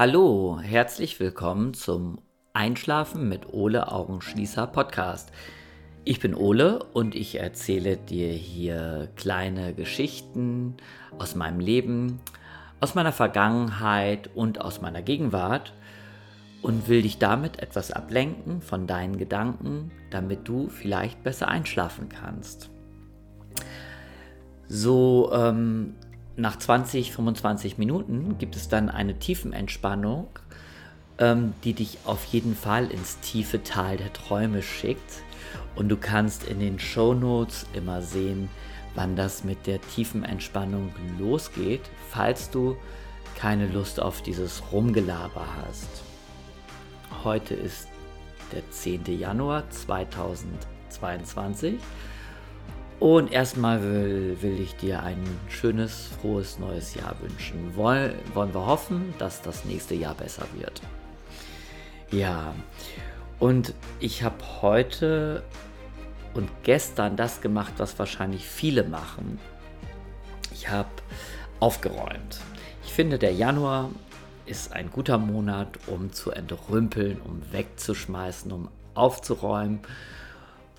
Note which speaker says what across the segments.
Speaker 1: Hallo, herzlich willkommen zum Einschlafen mit Ole Augenschließer Podcast. Ich bin Ole und ich erzähle dir hier kleine Geschichten aus meinem Leben, aus meiner Vergangenheit und aus meiner Gegenwart und will dich damit etwas ablenken von deinen Gedanken, damit du vielleicht besser einschlafen kannst. So ähm, nach 20, 25 Minuten gibt es dann eine Tiefenentspannung, ähm, die dich auf jeden Fall ins tiefe Tal der Träume schickt. Und du kannst in den Show Notes immer sehen, wann das mit der tiefen Entspannung losgeht, falls du keine Lust auf dieses Rumgelaber hast. Heute ist der 10. Januar 2022 und erstmal will, will ich dir ein schönes, frohes neues Jahr wünschen. Woll, wollen wir hoffen, dass das nächste Jahr besser wird. Ja, und ich habe heute und gestern das gemacht, was wahrscheinlich viele machen. Ich habe aufgeräumt. Ich finde, der Januar ist ein guter Monat, um zu entrümpeln, um wegzuschmeißen, um aufzuräumen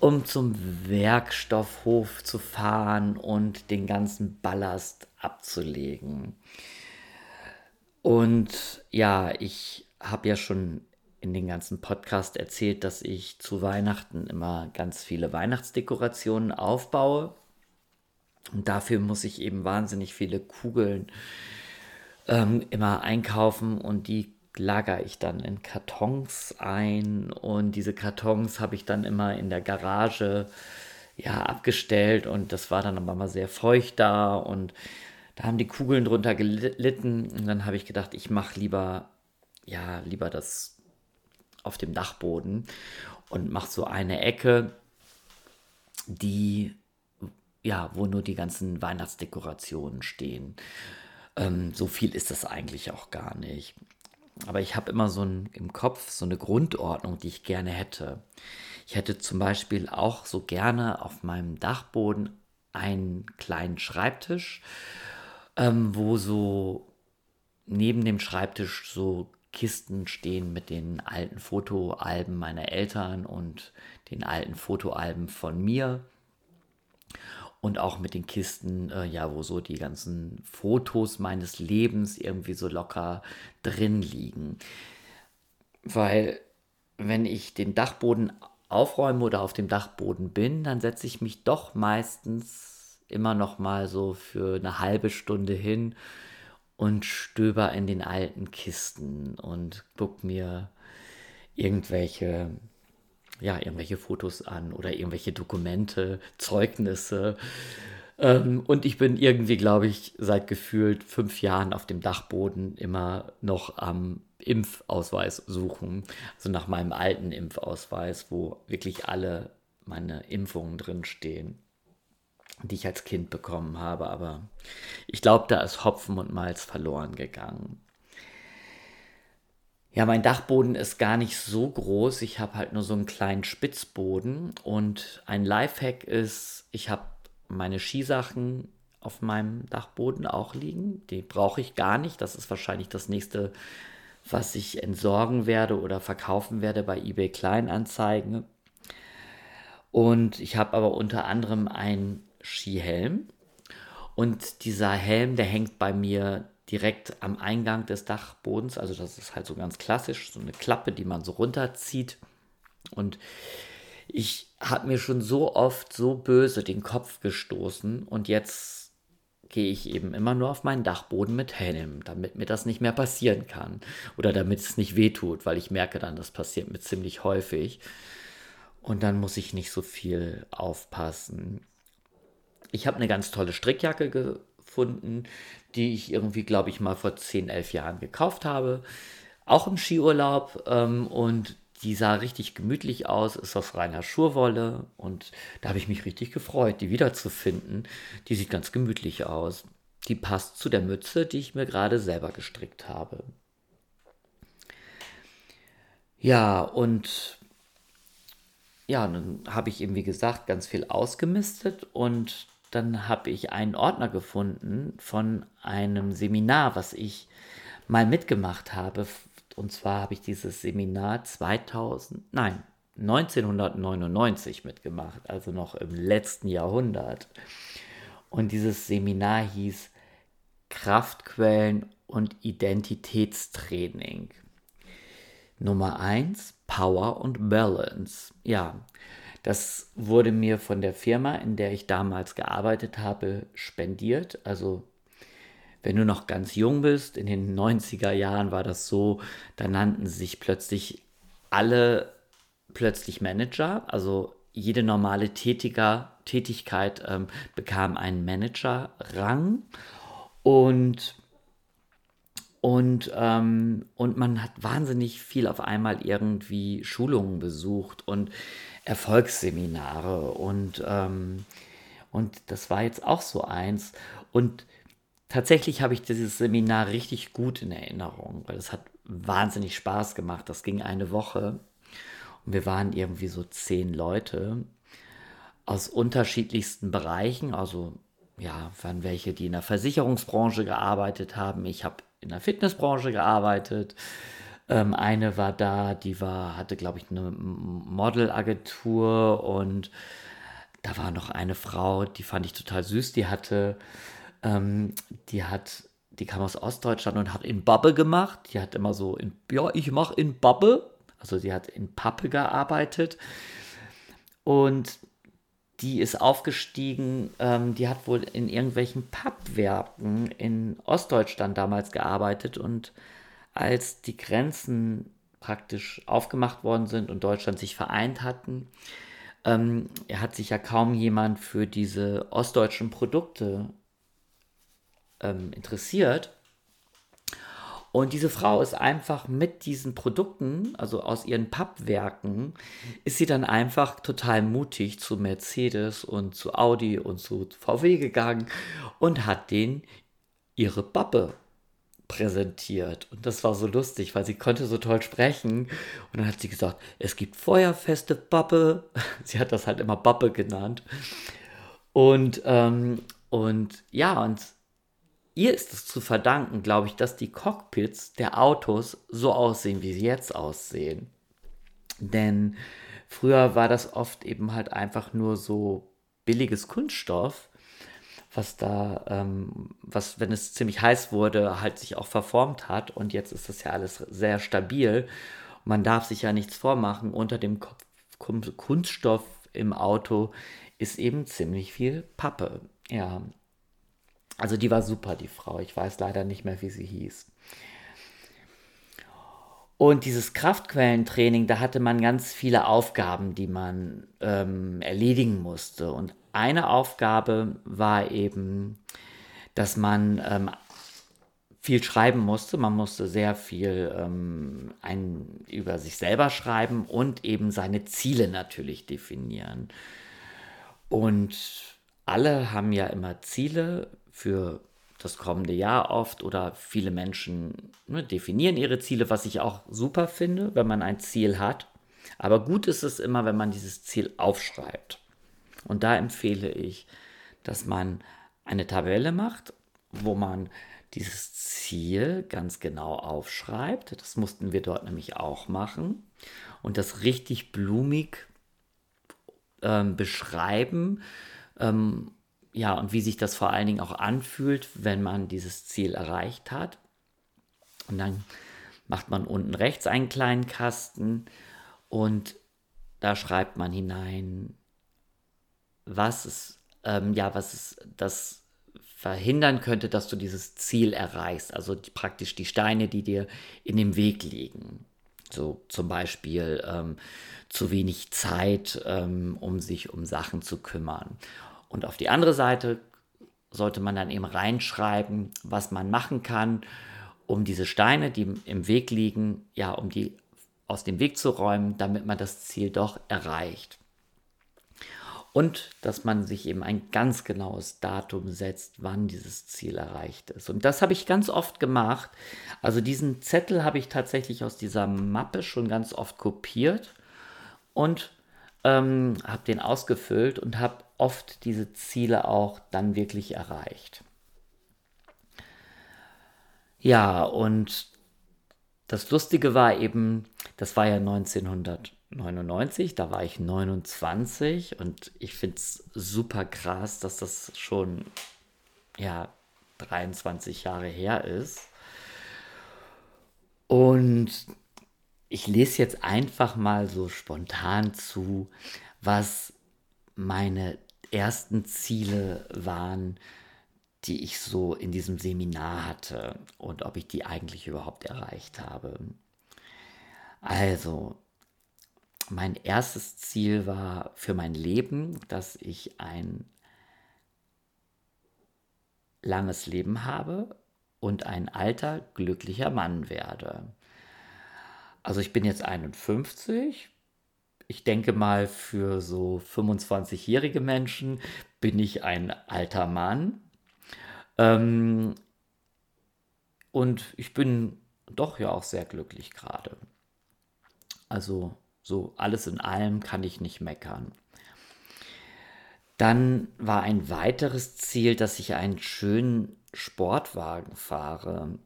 Speaker 1: um zum Werkstoffhof zu fahren und den ganzen Ballast abzulegen. Und ja, ich habe ja schon in den ganzen Podcast erzählt, dass ich zu Weihnachten immer ganz viele Weihnachtsdekorationen aufbaue. Und dafür muss ich eben wahnsinnig viele Kugeln ähm, immer einkaufen und die lagere ich dann in Kartons ein und diese Kartons habe ich dann immer in der Garage ja abgestellt und das war dann aber mal sehr feucht da und da haben die Kugeln drunter gelitten und dann habe ich gedacht, ich mache lieber ja lieber das auf dem Dachboden und mache so eine Ecke, die ja, wo nur die ganzen Weihnachtsdekorationen stehen. Ähm, so viel ist das eigentlich auch gar nicht. Aber ich habe immer so ein, im Kopf so eine Grundordnung, die ich gerne hätte. Ich hätte zum Beispiel auch so gerne auf meinem Dachboden einen kleinen Schreibtisch, ähm, wo so neben dem Schreibtisch so Kisten stehen mit den alten Fotoalben meiner Eltern und den alten Fotoalben von mir und auch mit den Kisten, äh, ja, wo so die ganzen Fotos meines Lebens irgendwie so locker drin liegen. Weil wenn ich den Dachboden aufräume oder auf dem Dachboden bin, dann setze ich mich doch meistens immer noch mal so für eine halbe Stunde hin und stöber in den alten Kisten und guck mir irgendwelche ja, irgendwelche Fotos an oder irgendwelche Dokumente, Zeugnisse. Ähm, und ich bin irgendwie, glaube ich, seit gefühlt fünf Jahren auf dem Dachboden immer noch am Impfausweis suchen. Also nach meinem alten Impfausweis, wo wirklich alle meine Impfungen drinstehen, die ich als Kind bekommen habe. Aber ich glaube, da ist Hopfen und Malz verloren gegangen. Ja, mein Dachboden ist gar nicht so groß. Ich habe halt nur so einen kleinen Spitzboden. Und ein Lifehack ist, ich habe meine Skisachen auf meinem Dachboden auch liegen. Die brauche ich gar nicht. Das ist wahrscheinlich das nächste, was ich entsorgen werde oder verkaufen werde bei eBay Kleinanzeigen. Und ich habe aber unter anderem einen Skihelm. Und dieser Helm, der hängt bei mir direkt am Eingang des Dachbodens. Also das ist halt so ganz klassisch, so eine Klappe, die man so runterzieht. Und ich habe mir schon so oft so böse den Kopf gestoßen und jetzt gehe ich eben immer nur auf meinen Dachboden mit Helm, damit mir das nicht mehr passieren kann oder damit es nicht wehtut, weil ich merke dann, das passiert mir ziemlich häufig und dann muss ich nicht so viel aufpassen. Ich habe eine ganz tolle Strickjacke gefunden, die ich irgendwie, glaube ich, mal vor 10, 11 Jahren gekauft habe. Auch im Skiurlaub. Ähm, und die sah richtig gemütlich aus, ist aus reiner Schurwolle. Und da habe ich mich richtig gefreut, die wiederzufinden. Die sieht ganz gemütlich aus. Die passt zu der Mütze, die ich mir gerade selber gestrickt habe. Ja, und ja, dann habe ich eben, wie gesagt, ganz viel ausgemistet und dann habe ich einen Ordner gefunden von einem Seminar, was ich mal mitgemacht habe. Und zwar habe ich dieses Seminar 2000, nein, 1999 mitgemacht, also noch im letzten Jahrhundert. Und dieses Seminar hieß Kraftquellen und Identitätstraining. Nummer 1, Power und Balance. Ja, das wurde mir von der Firma, in der ich damals gearbeitet habe, spendiert. Also wenn du noch ganz jung bist, in den 90er Jahren war das so, da nannten sich plötzlich alle plötzlich Manager. Also jede normale Tätiger, Tätigkeit ähm, bekam einen Manager-Rang. Und und, ähm, und man hat wahnsinnig viel auf einmal irgendwie Schulungen besucht und Erfolgsseminare und, ähm, und das war jetzt auch so eins. Und tatsächlich habe ich dieses Seminar richtig gut in Erinnerung, weil es hat wahnsinnig Spaß gemacht. Das ging eine Woche und wir waren irgendwie so zehn Leute aus unterschiedlichsten Bereichen. Also ja, waren welche, die in der Versicherungsbranche gearbeitet haben. Ich habe in der Fitnessbranche gearbeitet. Ähm, eine war da, die war, hatte, glaube ich, eine Modelagentur und da war noch eine Frau, die fand ich total süß, die hatte, ähm, die hat, die kam aus Ostdeutschland und hat in Babbe gemacht. Die hat immer so in, ja, ich mache in Babbe. Also die hat in Pappe gearbeitet. Und die ist aufgestiegen, ähm, die hat wohl in irgendwelchen Pappwerken in Ostdeutschland damals gearbeitet und als die Grenzen praktisch aufgemacht worden sind und Deutschland sich vereint hatten, ähm, hat sich ja kaum jemand für diese ostdeutschen Produkte ähm, interessiert. Und diese Frau ist einfach mit diesen Produkten, also aus ihren Pappwerken, ist sie dann einfach total mutig zu Mercedes und zu Audi und zu VW gegangen und hat denen ihre Pappe präsentiert. Und das war so lustig, weil sie konnte so toll sprechen. Und dann hat sie gesagt, es gibt feuerfeste Pappe. Sie hat das halt immer Pappe genannt. Und, ähm, und ja, und ihr ist es zu verdanken, glaube ich, dass die Cockpits der Autos so aussehen, wie sie jetzt aussehen. Denn früher war das oft eben halt einfach nur so billiges Kunststoff, was da, ähm, was, wenn es ziemlich heiß wurde, halt sich auch verformt hat. Und jetzt ist das ja alles sehr stabil. Man darf sich ja nichts vormachen. Unter dem Kunststoff im Auto ist eben ziemlich viel Pappe. Ja, also die war super, die Frau. Ich weiß leider nicht mehr, wie sie hieß. Und dieses Kraftquellentraining, da hatte man ganz viele Aufgaben, die man ähm, erledigen musste. Und eine Aufgabe war eben, dass man ähm, viel schreiben musste. Man musste sehr viel ähm, ein, über sich selber schreiben und eben seine Ziele natürlich definieren. Und alle haben ja immer Ziele für das kommende Jahr oft oder viele Menschen ne, definieren ihre Ziele, was ich auch super finde, wenn man ein Ziel hat. Aber gut ist es immer, wenn man dieses Ziel aufschreibt. Und da empfehle ich, dass man eine Tabelle macht, wo man dieses Ziel ganz genau aufschreibt. Das mussten wir dort nämlich auch machen. Und das richtig blumig ähm, beschreiben. Ähm, ja, und wie sich das vor allen Dingen auch anfühlt, wenn man dieses Ziel erreicht hat. Und dann macht man unten rechts einen kleinen Kasten und da schreibt man hinein, was es, ähm, ja, was es, das verhindern könnte, dass du dieses Ziel erreichst. Also die, praktisch die Steine, die dir in dem Weg liegen. So zum Beispiel ähm, zu wenig Zeit, ähm, um sich um Sachen zu kümmern. Und auf die andere Seite sollte man dann eben reinschreiben, was man machen kann, um diese Steine, die im Weg liegen, ja, um die aus dem Weg zu räumen, damit man das Ziel doch erreicht. Und dass man sich eben ein ganz genaues Datum setzt, wann dieses Ziel erreicht ist. Und das habe ich ganz oft gemacht. Also diesen Zettel habe ich tatsächlich aus dieser Mappe schon ganz oft kopiert und ähm, habe den ausgefüllt und habe oft diese Ziele auch dann wirklich erreicht. Ja, und das Lustige war eben, das war ja 1999, da war ich 29 und ich finde es super krass, dass das schon ja 23 Jahre her ist. Und ich lese jetzt einfach mal so spontan zu, was meine ersten Ziele waren, die ich so in diesem Seminar hatte und ob ich die eigentlich überhaupt erreicht habe. Also, mein erstes Ziel war für mein Leben, dass ich ein langes Leben habe und ein alter, glücklicher Mann werde. Also ich bin jetzt 51. Ich denke mal, für so 25-jährige Menschen bin ich ein alter Mann. Ähm, und ich bin doch ja auch sehr glücklich gerade. Also so alles in allem kann ich nicht meckern. Dann war ein weiteres Ziel, dass ich einen schönen Sportwagen fahre.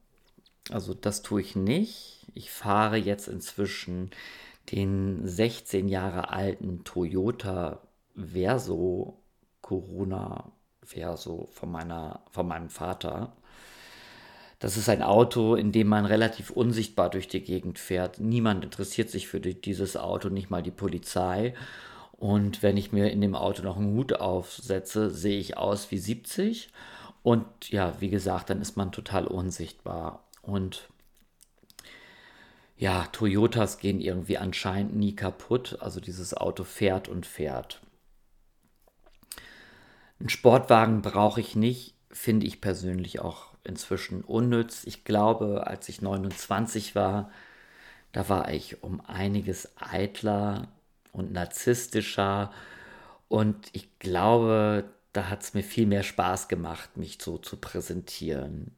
Speaker 1: Also das tue ich nicht. Ich fahre jetzt inzwischen den 16 Jahre alten Toyota Verso Corona Verso von, meiner, von meinem Vater. Das ist ein Auto, in dem man relativ unsichtbar durch die Gegend fährt. Niemand interessiert sich für dieses Auto, nicht mal die Polizei. Und wenn ich mir in dem Auto noch einen Hut aufsetze, sehe ich aus wie 70. Und ja, wie gesagt, dann ist man total unsichtbar. Und ja, Toyotas gehen irgendwie anscheinend nie kaputt. Also dieses Auto fährt und fährt. Einen Sportwagen brauche ich nicht, finde ich persönlich auch inzwischen unnütz. Ich glaube, als ich 29 war, da war ich um einiges eitler und narzisstischer. Und ich glaube, da hat es mir viel mehr Spaß gemacht, mich so zu präsentieren.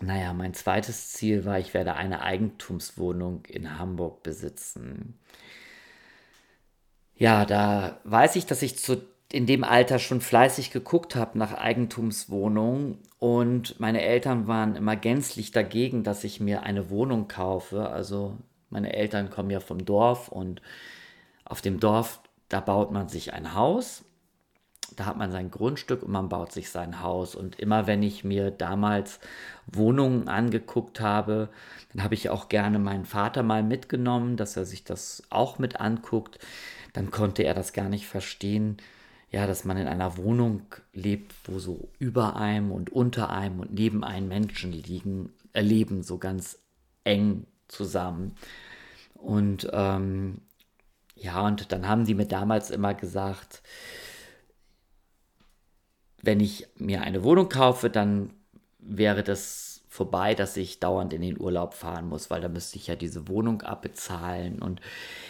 Speaker 1: Naja, mein zweites Ziel war, ich werde eine Eigentumswohnung in Hamburg besitzen. Ja, da weiß ich, dass ich zu, in dem Alter schon fleißig geguckt habe nach Eigentumswohnungen und meine Eltern waren immer gänzlich dagegen, dass ich mir eine Wohnung kaufe. Also meine Eltern kommen ja vom Dorf und auf dem Dorf, da baut man sich ein Haus da hat man sein Grundstück und man baut sich sein Haus. Und immer wenn ich mir damals Wohnungen angeguckt habe, dann habe ich auch gerne meinen Vater mal mitgenommen, dass er sich das auch mit anguckt. Dann konnte er das gar nicht verstehen, ja, dass man in einer Wohnung lebt, wo so über einem und unter einem und neben einem Menschen liegen, erleben, so ganz eng zusammen. Und ähm, ja, und dann haben die mir damals immer gesagt, wenn ich mir eine Wohnung kaufe, dann wäre das vorbei, dass ich dauernd in den Urlaub fahren muss, weil da müsste ich ja diese Wohnung abbezahlen. Und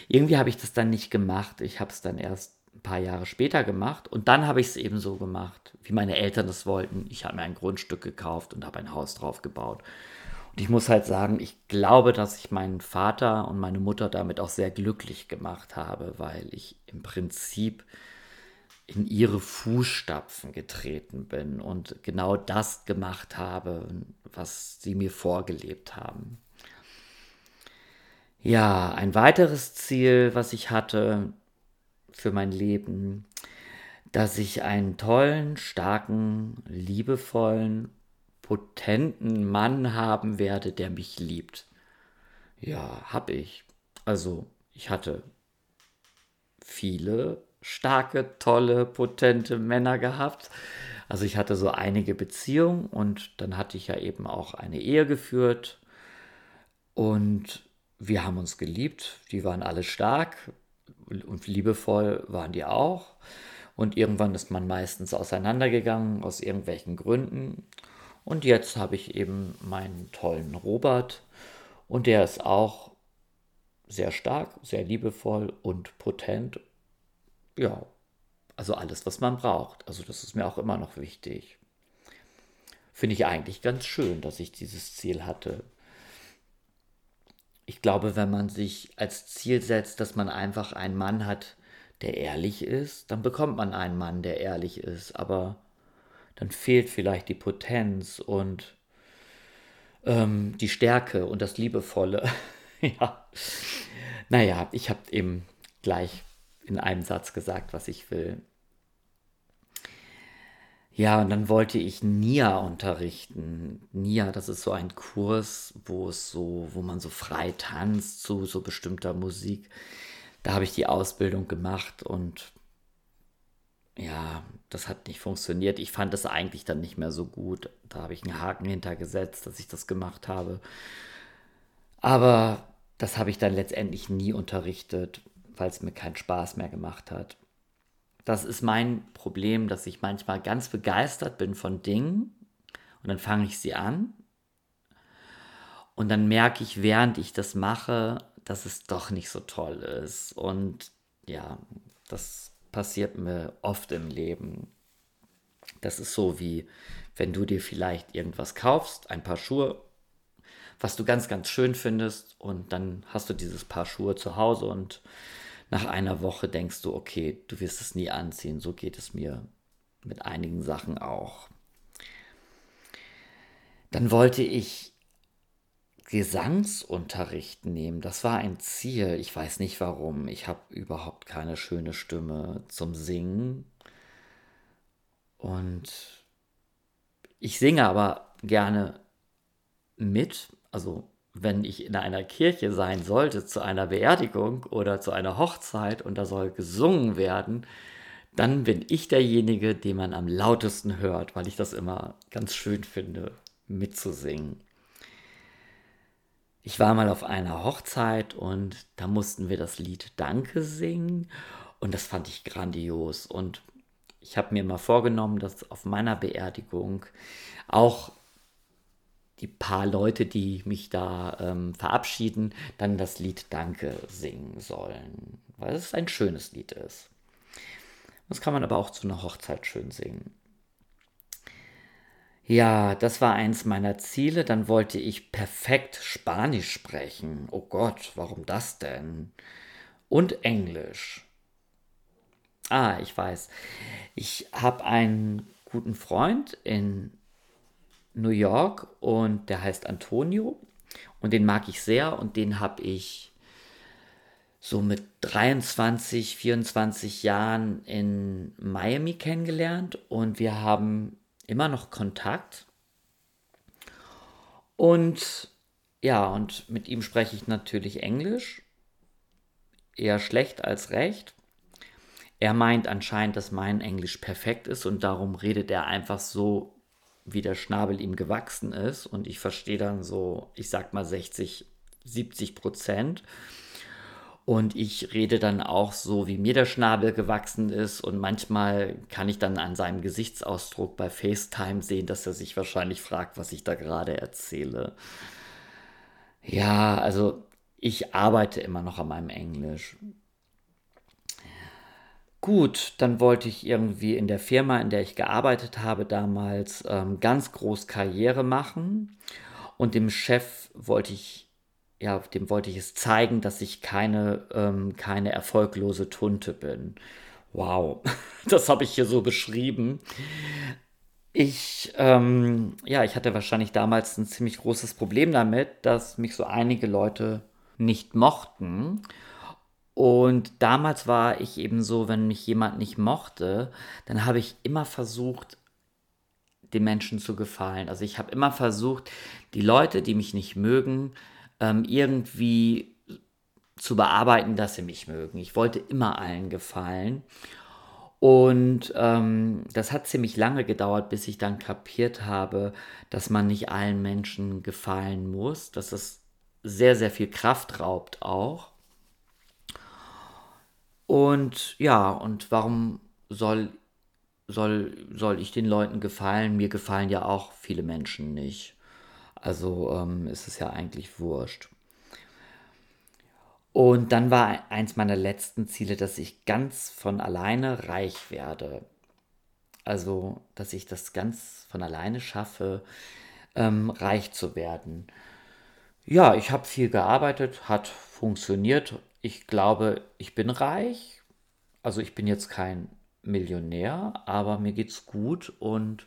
Speaker 1: irgendwie habe ich das dann nicht gemacht. Ich habe es dann erst ein paar Jahre später gemacht und dann habe ich es eben so gemacht, wie meine Eltern es wollten. Ich habe mir ein Grundstück gekauft und habe ein Haus drauf gebaut. Und ich muss halt sagen, ich glaube, dass ich meinen Vater und meine Mutter damit auch sehr glücklich gemacht habe, weil ich im Prinzip in ihre Fußstapfen getreten bin und genau das gemacht habe, was sie mir vorgelebt haben. Ja, ein weiteres Ziel, was ich hatte für mein Leben, dass ich einen tollen, starken, liebevollen, potenten Mann haben werde, der mich liebt. Ja, hab ich. Also, ich hatte viele starke, tolle, potente Männer gehabt. Also ich hatte so einige Beziehungen und dann hatte ich ja eben auch eine Ehe geführt und wir haben uns geliebt. Die waren alle stark und liebevoll waren die auch. Und irgendwann ist man meistens auseinandergegangen aus irgendwelchen Gründen. Und jetzt habe ich eben meinen tollen Robert und der ist auch sehr stark, sehr liebevoll und potent ja, also alles, was man braucht. Also das ist mir auch immer noch wichtig. Finde ich eigentlich ganz schön, dass ich dieses Ziel hatte. Ich glaube, wenn man sich als Ziel setzt, dass man einfach einen Mann hat, der ehrlich ist, dann bekommt man einen Mann, der ehrlich ist. Aber dann fehlt vielleicht die Potenz und ähm, die Stärke und das Liebevolle. ja. Naja, ich habe eben gleich in einem Satz gesagt, was ich will. Ja, und dann wollte ich Nia unterrichten. Nia, das ist so ein Kurs, wo es so, wo man so frei tanzt zu so bestimmter Musik. Da habe ich die Ausbildung gemacht und ja, das hat nicht funktioniert. Ich fand es eigentlich dann nicht mehr so gut. Da habe ich einen Haken hintergesetzt, dass ich das gemacht habe. Aber das habe ich dann letztendlich nie unterrichtet, weil es mir keinen Spaß mehr gemacht hat. Das ist mein Problem, dass ich manchmal ganz begeistert bin von Dingen und dann fange ich sie an und dann merke ich, während ich das mache, dass es doch nicht so toll ist. Und ja, das passiert mir oft im Leben. Das ist so wie, wenn du dir vielleicht irgendwas kaufst, ein paar Schuhe, was du ganz, ganz schön findest, und dann hast du dieses Paar Schuhe zu Hause und nach einer Woche denkst du, okay, du wirst es nie anziehen. So geht es mir mit einigen Sachen auch. Dann wollte ich Gesangsunterricht nehmen. Das war ein Ziel. Ich weiß nicht warum. Ich habe überhaupt keine schöne Stimme zum Singen. Und ich singe aber gerne mit. Also wenn ich in einer Kirche sein sollte, zu einer Beerdigung oder zu einer Hochzeit und da soll gesungen werden, dann bin ich derjenige, den man am lautesten hört, weil ich das immer ganz schön finde, mitzusingen. Ich war mal auf einer Hochzeit und da mussten wir das Lied Danke singen und das fand ich grandios und ich habe mir mal vorgenommen, dass auf meiner Beerdigung auch die paar Leute, die mich da ähm, verabschieden, dann das Lied Danke singen sollen, weil es ein schönes Lied ist. Das kann man aber auch zu einer Hochzeit schön singen. Ja, das war eins meiner Ziele. Dann wollte ich perfekt Spanisch sprechen. Oh Gott, warum das denn? Und Englisch. Ah, ich weiß. Ich habe einen guten Freund in New York und der heißt Antonio und den mag ich sehr und den habe ich so mit 23, 24 Jahren in Miami kennengelernt und wir haben immer noch Kontakt. Und ja, und mit ihm spreche ich natürlich Englisch. Eher schlecht als recht. Er meint anscheinend, dass mein Englisch perfekt ist und darum redet er einfach so wie der Schnabel ihm gewachsen ist. Und ich verstehe dann so, ich sag mal 60, 70 Prozent. Und ich rede dann auch so, wie mir der Schnabel gewachsen ist. Und manchmal kann ich dann an seinem Gesichtsausdruck bei FaceTime sehen, dass er sich wahrscheinlich fragt, was ich da gerade erzähle. Ja, also ich arbeite immer noch an meinem Englisch. Gut, dann wollte ich irgendwie in der Firma, in der ich gearbeitet habe damals, ähm, ganz groß Karriere machen. Und dem Chef wollte ich, ja, dem wollte ich es zeigen, dass ich keine, ähm, keine erfolglose Tunte bin. Wow, das habe ich hier so beschrieben. Ich, ähm, ja, ich hatte wahrscheinlich damals ein ziemlich großes Problem damit, dass mich so einige Leute nicht mochten. Und damals war ich eben so, wenn mich jemand nicht mochte, dann habe ich immer versucht, den Menschen zu gefallen. Also ich habe immer versucht, die Leute, die mich nicht mögen, ähm, irgendwie zu bearbeiten, dass sie mich mögen. Ich wollte immer allen gefallen. Und ähm, das hat ziemlich lange gedauert, bis ich dann kapiert habe, dass man nicht allen Menschen gefallen muss, dass es sehr, sehr viel Kraft raubt auch. Und ja, und warum soll, soll, soll ich den Leuten gefallen? Mir gefallen ja auch viele Menschen nicht. Also ähm, ist es ja eigentlich wurscht. Und dann war eins meiner letzten Ziele, dass ich ganz von alleine reich werde. Also, dass ich das ganz von alleine schaffe, ähm, reich zu werden. Ja, ich habe viel gearbeitet, hat funktioniert ich glaube, ich bin reich. Also ich bin jetzt kein Millionär, aber mir geht's gut und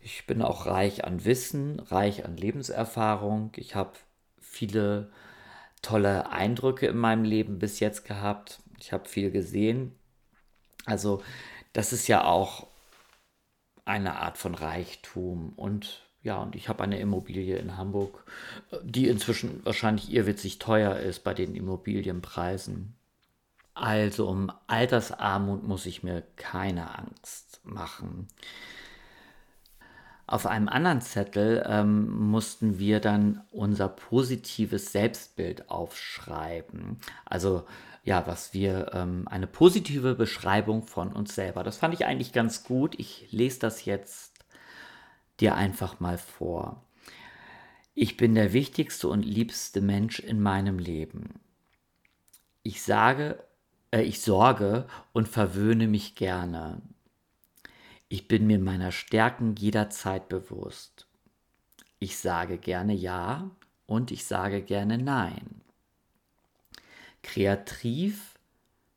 Speaker 1: ich bin auch reich an Wissen, reich an Lebenserfahrung. Ich habe viele tolle Eindrücke in meinem Leben bis jetzt gehabt. Ich habe viel gesehen. Also das ist ja auch eine Art von Reichtum und ja, und ich habe eine Immobilie in Hamburg, die inzwischen wahrscheinlich irrwitzig teuer ist bei den Immobilienpreisen. Also um Altersarmut muss ich mir keine Angst machen. Auf einem anderen Zettel ähm, mussten wir dann unser positives Selbstbild aufschreiben. Also ja, was wir, ähm, eine positive Beschreibung von uns selber. Das fand ich eigentlich ganz gut. Ich lese das jetzt dir einfach mal vor. Ich bin der wichtigste und liebste Mensch in meinem Leben. Ich sage, äh, ich sorge und verwöhne mich gerne. Ich bin mir meiner Stärken jederzeit bewusst. Ich sage gerne Ja und ich sage gerne Nein. Kreativ,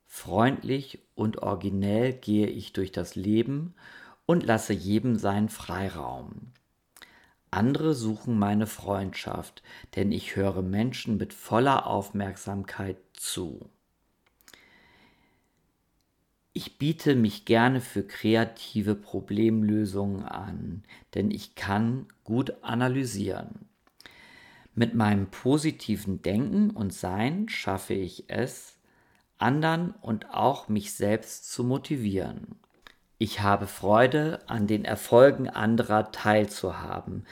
Speaker 1: freundlich und originell gehe ich durch das Leben und lasse jedem seinen Freiraum. Andere suchen meine Freundschaft, denn ich höre Menschen mit voller Aufmerksamkeit zu. Ich biete mich gerne für kreative Problemlösungen an, denn ich kann gut analysieren. Mit meinem positiven Denken und Sein schaffe ich es, anderen und auch mich selbst zu motivieren. Ich habe Freude, an den Erfolgen anderer teilzuhaben.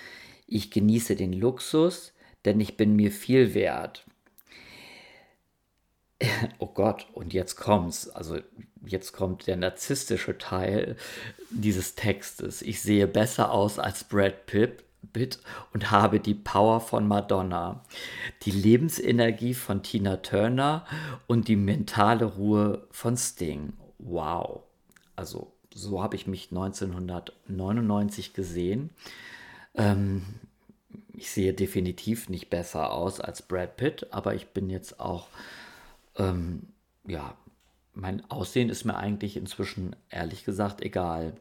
Speaker 1: Ich genieße den Luxus, denn ich bin mir viel wert. Oh Gott, und jetzt kommt's. Also jetzt kommt der narzisstische Teil dieses Textes. Ich sehe besser aus als Brad Pitt, und habe die Power von Madonna, die Lebensenergie von Tina Turner und die mentale Ruhe von Sting. Wow. Also so habe ich mich 1999 gesehen. Ähm, ich sehe definitiv nicht besser aus als Brad Pitt, aber ich bin jetzt auch, ähm, ja, mein Aussehen ist mir eigentlich inzwischen ehrlich gesagt egal.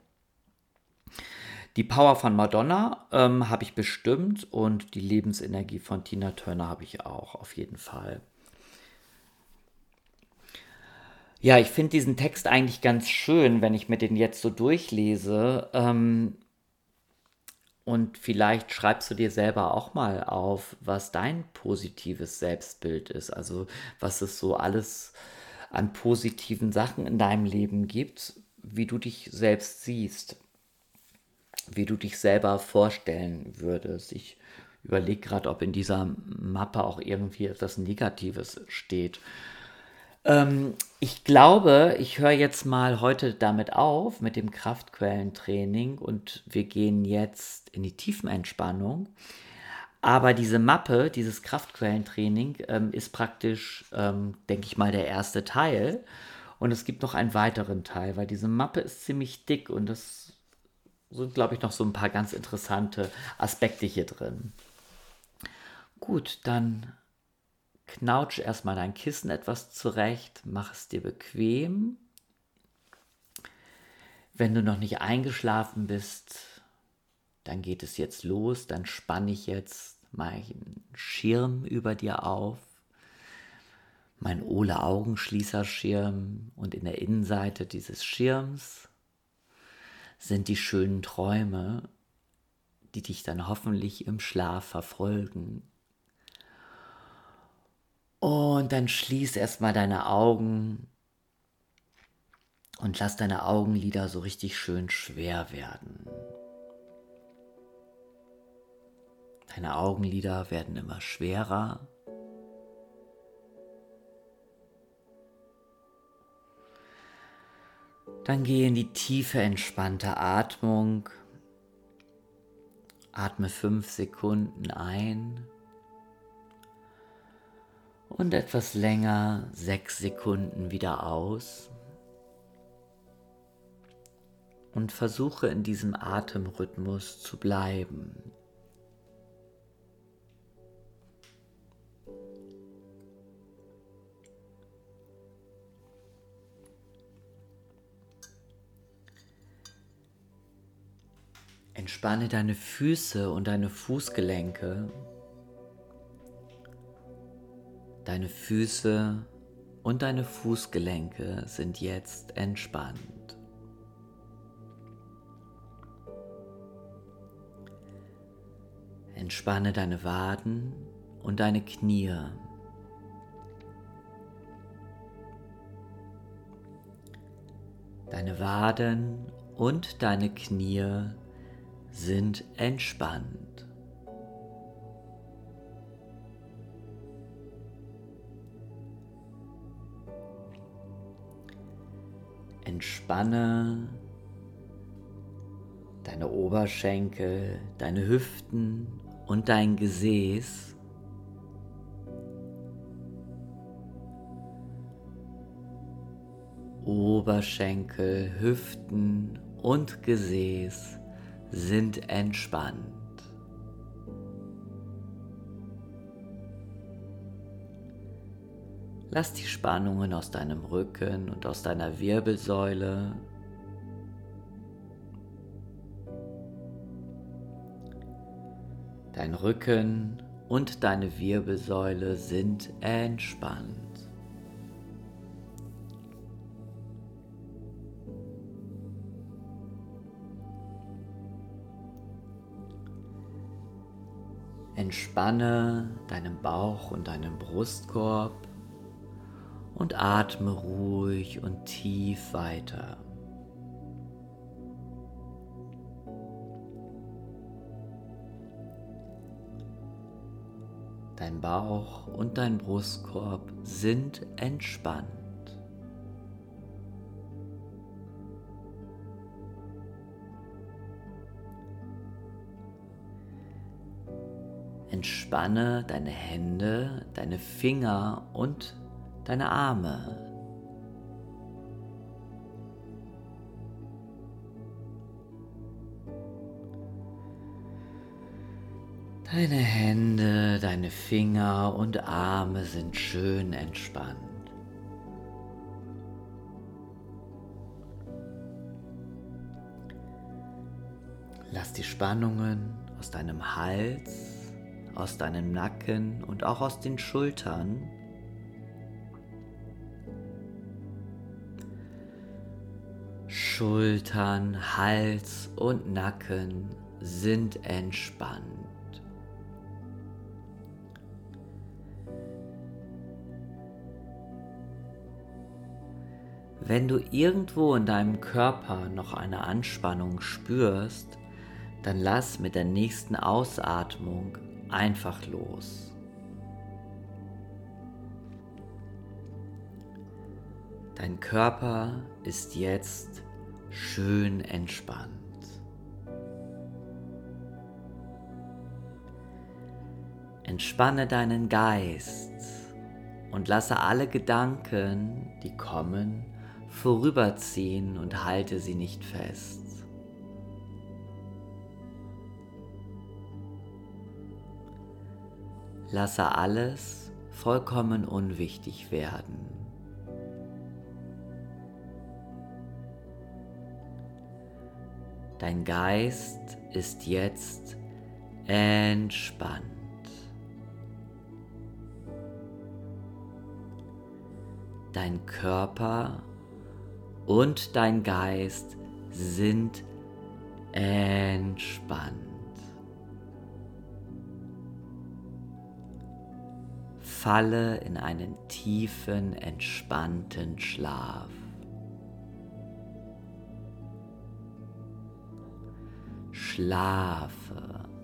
Speaker 1: Die Power von Madonna ähm, habe ich bestimmt und die Lebensenergie von Tina Turner habe ich auch, auf jeden Fall. Ja, ich finde diesen Text eigentlich ganz schön, wenn ich mir den jetzt so durchlese. Ähm, und vielleicht schreibst du dir selber auch mal auf, was dein positives Selbstbild ist. Also was es so alles an positiven Sachen in deinem Leben gibt, wie du dich selbst siehst, wie du dich selber vorstellen würdest. Ich überlege gerade, ob in dieser Mappe auch irgendwie etwas Negatives steht. Ähm, ich glaube, ich höre jetzt mal heute damit auf, mit dem Kraftquellentraining und wir gehen jetzt in die Tiefenentspannung. Aber diese Mappe, dieses Kraftquellentraining, ähm, ist praktisch, ähm, denke ich mal, der erste Teil. Und es gibt noch einen weiteren Teil, weil diese Mappe ist ziemlich dick und es sind, glaube ich, noch so ein paar ganz interessante Aspekte hier drin. Gut, dann Knautsch erstmal dein Kissen etwas zurecht, mach es dir bequem. Wenn du noch nicht eingeschlafen bist, dann geht es jetzt los, dann spanne ich jetzt meinen Schirm über dir auf, mein Ole Augenschließerschirm und in der Innenseite dieses Schirms sind die schönen Träume, die dich dann hoffentlich im Schlaf verfolgen und dann schließ erstmal deine Augen und lass deine Augenlider so richtig schön schwer werden. Deine Augenlider werden immer schwerer. Dann geh in die tiefe, entspannte Atmung. Atme fünf Sekunden ein und etwas länger, sechs Sekunden wieder aus. Und versuche in diesem Atemrhythmus zu bleiben. Entspanne deine Füße und deine Fußgelenke Deine Füße und deine Fußgelenke sind jetzt entspannt. Entspanne deine Waden und deine Knie. Deine Waden und deine Knie sind entspannt. Entspanne deine Oberschenkel, deine Hüften und dein Gesäß. Oberschenkel, Hüften und Gesäß sind entspannt. Lass die Spannungen aus deinem Rücken und aus deiner Wirbelsäule Dein Rücken und deine Wirbelsäule sind entspannt. Entspanne deinen Bauch und deinen Brustkorb und atme ruhig und tief weiter. Dein Bauch und dein Brustkorb sind entspannt. Entspanne deine Hände, deine Finger und deine Arme. Deine Hände, deine Finger und Arme sind schön entspannt. Lass die Spannungen aus deinem Hals aus deinem Nacken und auch aus den Schultern. Schultern, Hals und Nacken sind entspannt. Wenn du irgendwo in deinem Körper noch eine Anspannung spürst, dann lass mit der nächsten Ausatmung einfach los. Dein Körper ist jetzt schön entspannt. Entspanne deinen Geist und lasse alle Gedanken, die kommen, vorüberziehen und halte sie nicht fest. Lasse alles vollkommen unwichtig werden. Dein Geist ist jetzt entspannt. Dein Körper und dein Geist sind entspannt. falle in einen tiefen, entspannten Schlaf. Schlafe.